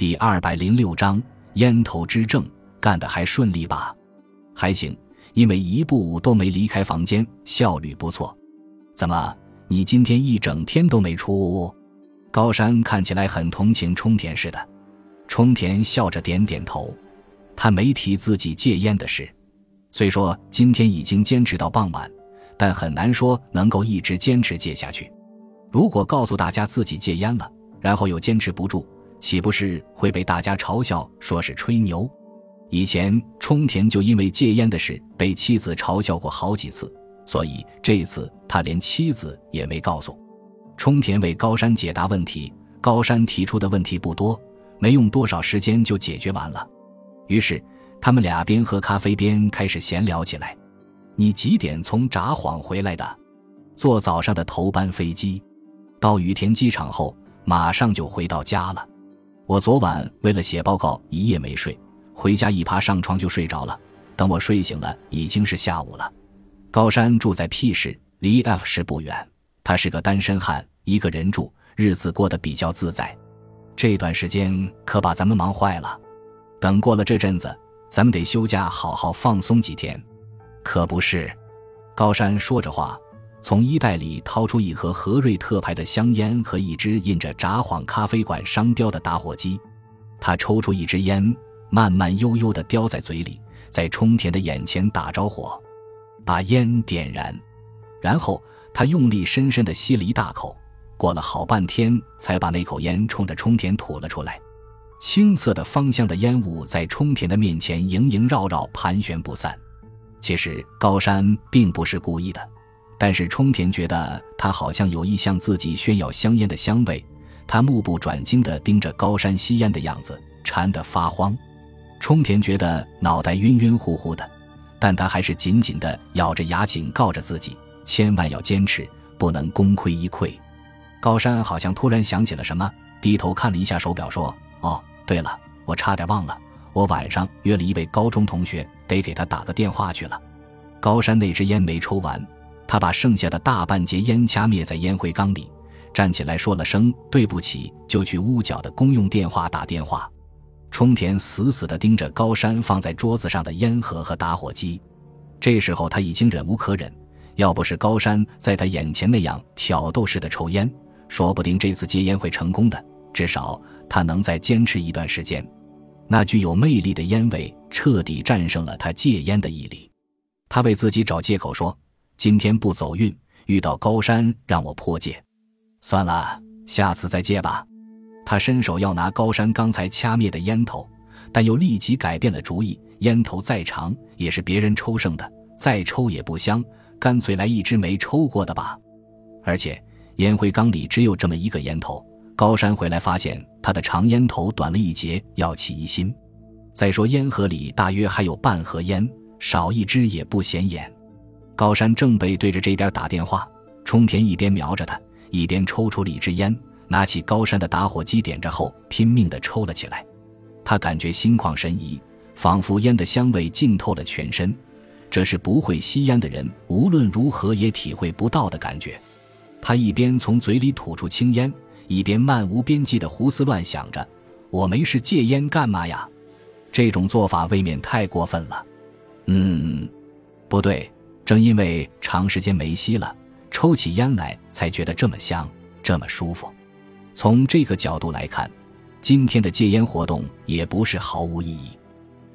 第二百零六章烟头之症，干得还顺利吧？还行，因为一步都没离开房间，效率不错。怎么，你今天一整天都没出屋？高山看起来很同情冲田似的。冲田笑着点点头，他没提自己戒烟的事。虽说今天已经坚持到傍晚，但很难说能够一直坚持戒下去。如果告诉大家自己戒烟了，然后又坚持不住。岂不是会被大家嘲笑，说是吹牛？以前冲田就因为戒烟的事被妻子嘲笑过好几次，所以这次他连妻子也没告诉。冲田为高山解答问题，高山提出的问题不多，没用多少时间就解决完了。于是他们俩边喝咖啡边开始闲聊起来：“你几点从札幌回来的？坐早上的头班飞机，到羽田机场后马上就回到家了。”我昨晚为了写报告一夜没睡，回家一爬上床就睡着了。等我睡醒了，已经是下午了。高山住在 P 市，离 F 市不远。他是个单身汉，一个人住，日子过得比较自在。这段时间可把咱们忙坏了。等过了这阵子，咱们得休假，好好放松几天。可不是？高山说着话。从衣袋里掏出一盒和瑞特牌的香烟和一支印着“札幌咖啡馆”商标的打火机，他抽出一支烟，慢慢悠悠地叼在嘴里，在冲田的眼前打着火，把烟点燃，然后他用力深深地吸了一大口，过了好半天才把那口烟冲着冲田吐了出来。青色的芳香的烟雾在冲田的面前萦萦绕绕，盘旋不散。其实高山并不是故意的。但是冲田觉得他好像有意向自己炫耀香烟的香味，他目不转睛地盯着高山吸烟的样子，馋得发慌。冲田觉得脑袋晕晕乎乎的，但他还是紧紧地咬着牙警告着自己，千万要坚持，不能功亏一篑。高山好像突然想起了什么，低头看了一下手表，说：“哦，对了，我差点忘了，我晚上约了一位高中同学，得给他打个电话去了。”高山那支烟没抽完。他把剩下的大半截烟掐灭在烟灰缸里，站起来说了声对不起，就去屋角的公用电话打电话。冲田死死地盯着高山放在桌子上的烟盒和打火机，这时候他已经忍无可忍。要不是高山在他眼前那样挑逗似的抽烟，说不定这次戒烟会成功的，至少他能再坚持一段时间。那具有魅力的烟味彻底战胜了他戒烟的毅力。他为自己找借口说。今天不走运，遇到高山让我破戒，算了，下次再戒吧。他伸手要拿高山刚才掐灭的烟头，但又立即改变了主意。烟头再长也是别人抽剩的，再抽也不香，干脆来一支没抽过的吧。而且烟灰缸里只有这么一个烟头，高山回来发现他的长烟头短了一截，要起疑心。再说烟盒里大约还有半盒烟，少一支也不显眼。高山正背对着这边打电话，冲田一边瞄着他，一边抽出了一支烟，拿起高山的打火机点着后，拼命地抽了起来。他感觉心旷神怡，仿佛烟的香味浸透了全身，这是不会吸烟的人无论如何也体会不到的感觉。他一边从嘴里吐出青烟，一边漫无边际地胡思乱想着：“我没事戒烟干嘛呀？这种做法未免太过分了。”嗯，不对。正因为长时间没吸了，抽起烟来才觉得这么香，这么舒服。从这个角度来看，今天的戒烟活动也不是毫无意义。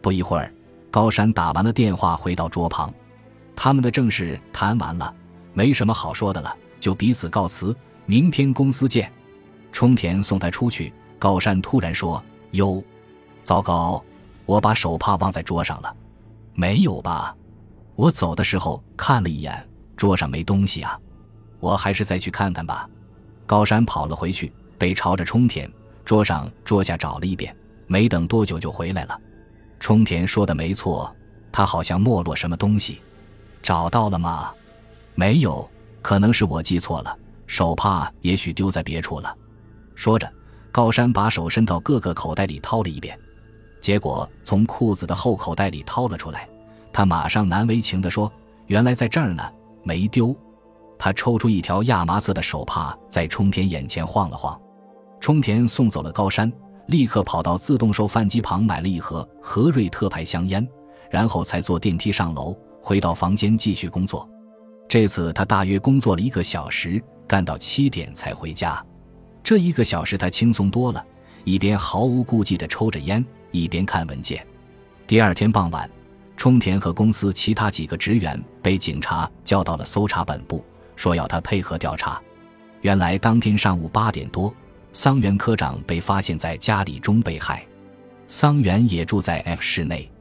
不一会儿，高山打完了电话，回到桌旁，他们的正事谈完了，没什么好说的了，就彼此告辞。明天公司见。冲田送他出去，高山突然说：“哟，糟糕，我把手帕忘在桌上了。”没有吧？我走的时候看了一眼，桌上没东西啊，我还是再去看看吧。高山跑了回去，背朝着冲田，桌上桌下找了一遍，没等多久就回来了。冲田说的没错，他好像没落什么东西，找到了吗？没有，可能是我记错了，手帕也许丢在别处了。说着，高山把手伸到各个口袋里掏了一遍，结果从裤子的后口袋里掏了出来。他马上难为情地说：“原来在这儿呢，没丢。”他抽出一条亚麻色的手帕，在冲田眼前晃了晃。冲田送走了高山，立刻跑到自动售饭机旁买了一盒和瑞特牌香烟，然后才坐电梯上楼，回到房间继续工作。这次他大约工作了一个小时，干到七点才回家。这一个小时他轻松多了，一边毫无顾忌地抽着烟，一边看文件。第二天傍晚，冲田和公司其他几个职员被警察叫到了搜查本部，说要他配合调查。原来当天上午八点多。桑原科长被发现在家里中被害，桑原也住在 F 室内，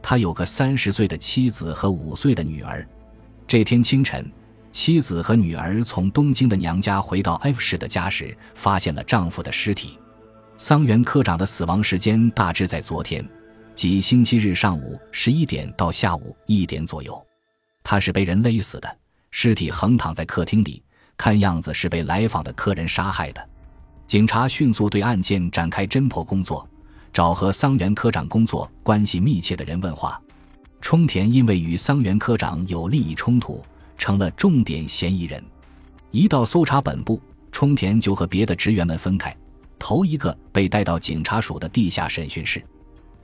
他有个三十岁的妻子和五岁的女儿。这天清晨，妻子和女儿从东京的娘家回到 F 市的家时，发现了丈夫的尸体。桑原科长的死亡时间大致在昨天，即星期日上午十一点到下午一点左右。他是被人勒死的，尸体横躺在客厅里，看样子是被来访的客人杀害的。警察迅速对案件展开侦破工作，找和桑原科长工作关系密切的人问话。冲田因为与桑原科长有利益冲突，成了重点嫌疑人。一到搜查本部，冲田就和别的职员们分开，头一个被带到警察署的地下审讯室。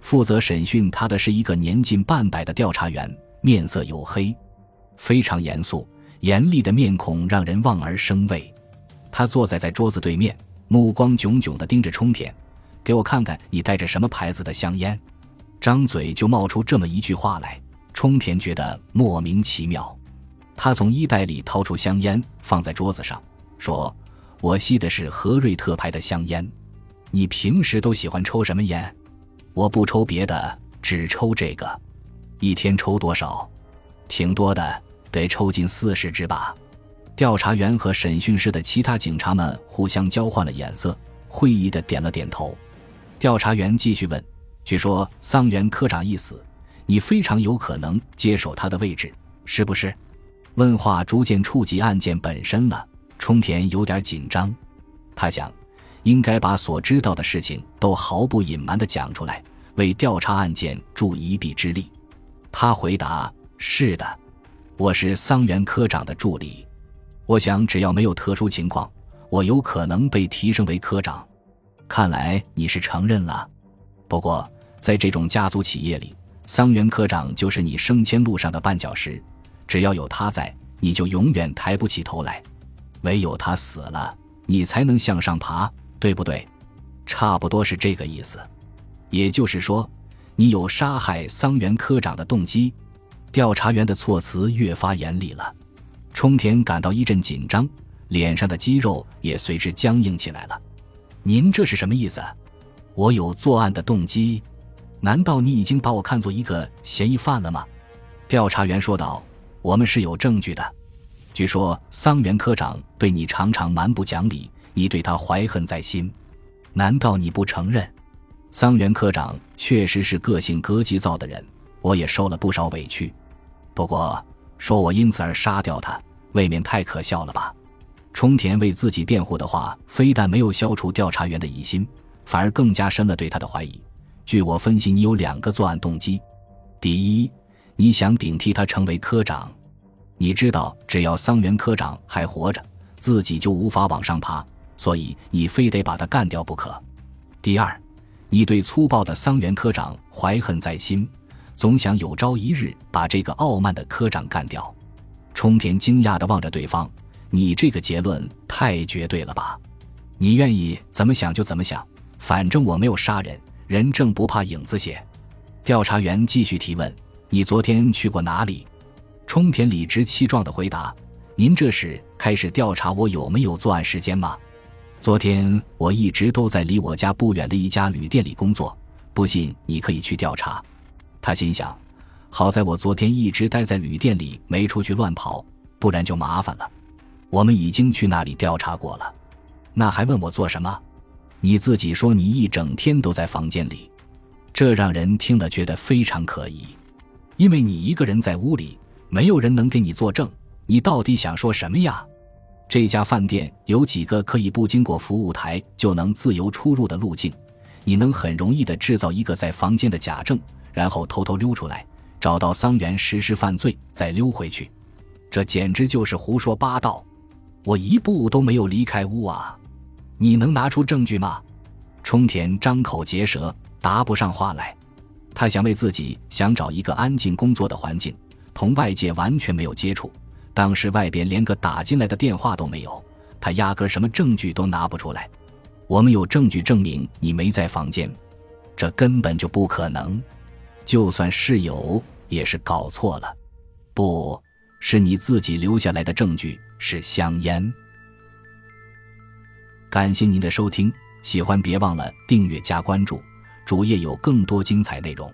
负责审讯他的是一个年近半百的调查员，面色黝黑，非常严肃，严厉的面孔让人望而生畏。他坐在在桌子对面。目光炯炯地盯着冲田，给我看看你带着什么牌子的香烟。张嘴就冒出这么一句话来，冲田觉得莫名其妙。他从衣袋里掏出香烟，放在桌子上，说：“我吸的是和瑞特牌的香烟。你平时都喜欢抽什么烟？我不抽别的，只抽这个。一天抽多少？挺多的，得抽近四十支吧。”调查员和审讯室的其他警察们互相交换了眼色，会意的点了点头。调查员继续问：“据说桑原科长一死，你非常有可能接手他的位置，是不是？”问话逐渐触及案件本身了。冲田有点紧张，他想，应该把所知道的事情都毫不隐瞒的讲出来，为调查案件助一臂之力。他回答：“是的，我是桑原科长的助理。”我想，只要没有特殊情况，我有可能被提升为科长。看来你是承认了。不过，在这种家族企业里，桑原科长就是你升迁路上的绊脚石。只要有他在，你就永远抬不起头来。唯有他死了，你才能向上爬，对不对？差不多是这个意思。也就是说，你有杀害桑原科长的动机。调查员的措辞越发严厉了。冲田感到一阵紧张，脸上的肌肉也随之僵硬起来了。您这是什么意思？我有作案的动机？难道你已经把我看作一个嫌疑犯了吗？调查员说道：“我们是有证据的。据说桑原科长对你常常蛮不讲理，你对他怀恨在心。难道你不承认？桑原科长确实是个性格急躁的人，我也受了不少委屈。不过……”说我因此而杀掉他，未免太可笑了吧？冲田为自己辩护的话，非但没有消除调查员的疑心，反而更加深了对他的怀疑。据我分析，你有两个作案动机：第一，你想顶替他成为科长；你知道，只要桑原科长还活着，自己就无法往上爬，所以你非得把他干掉不可。第二，你对粗暴的桑原科长怀恨在心。总想有朝一日把这个傲慢的科长干掉。冲田惊讶地望着对方：“你这个结论太绝对了吧？你愿意怎么想就怎么想，反正我没有杀人，人正不怕影子斜。”调查员继续提问：“你昨天去过哪里？”冲田理直气壮地回答：“您这是开始调查我有没有作案时间吗？昨天我一直都在离我家不远的一家旅店里工作，不信你可以去调查。”他心想：“好在我昨天一直待在旅店里，没出去乱跑，不然就麻烦了。我们已经去那里调查过了，那还问我做什么？你自己说你一整天都在房间里，这让人听了觉得非常可疑。因为你一个人在屋里，没有人能给你作证。你到底想说什么呀？这家饭店有几个可以不经过服务台就能自由出入的路径？你能很容易地制造一个在房间的假证？”然后偷偷溜出来，找到桑原实施犯罪，再溜回去，这简直就是胡说八道！我一步都没有离开屋啊！你能拿出证据吗？冲田张口结舌，答不上话来。他想为自己想找一个安静工作的环境，同外界完全没有接触。当时外边连个打进来的电话都没有，他压根什么证据都拿不出来。我们有证据证明你没在房间，这根本就不可能。就算是有，也是搞错了。不是你自己留下来的证据，是香烟。感谢您的收听，喜欢别忘了订阅加关注，主页有更多精彩内容。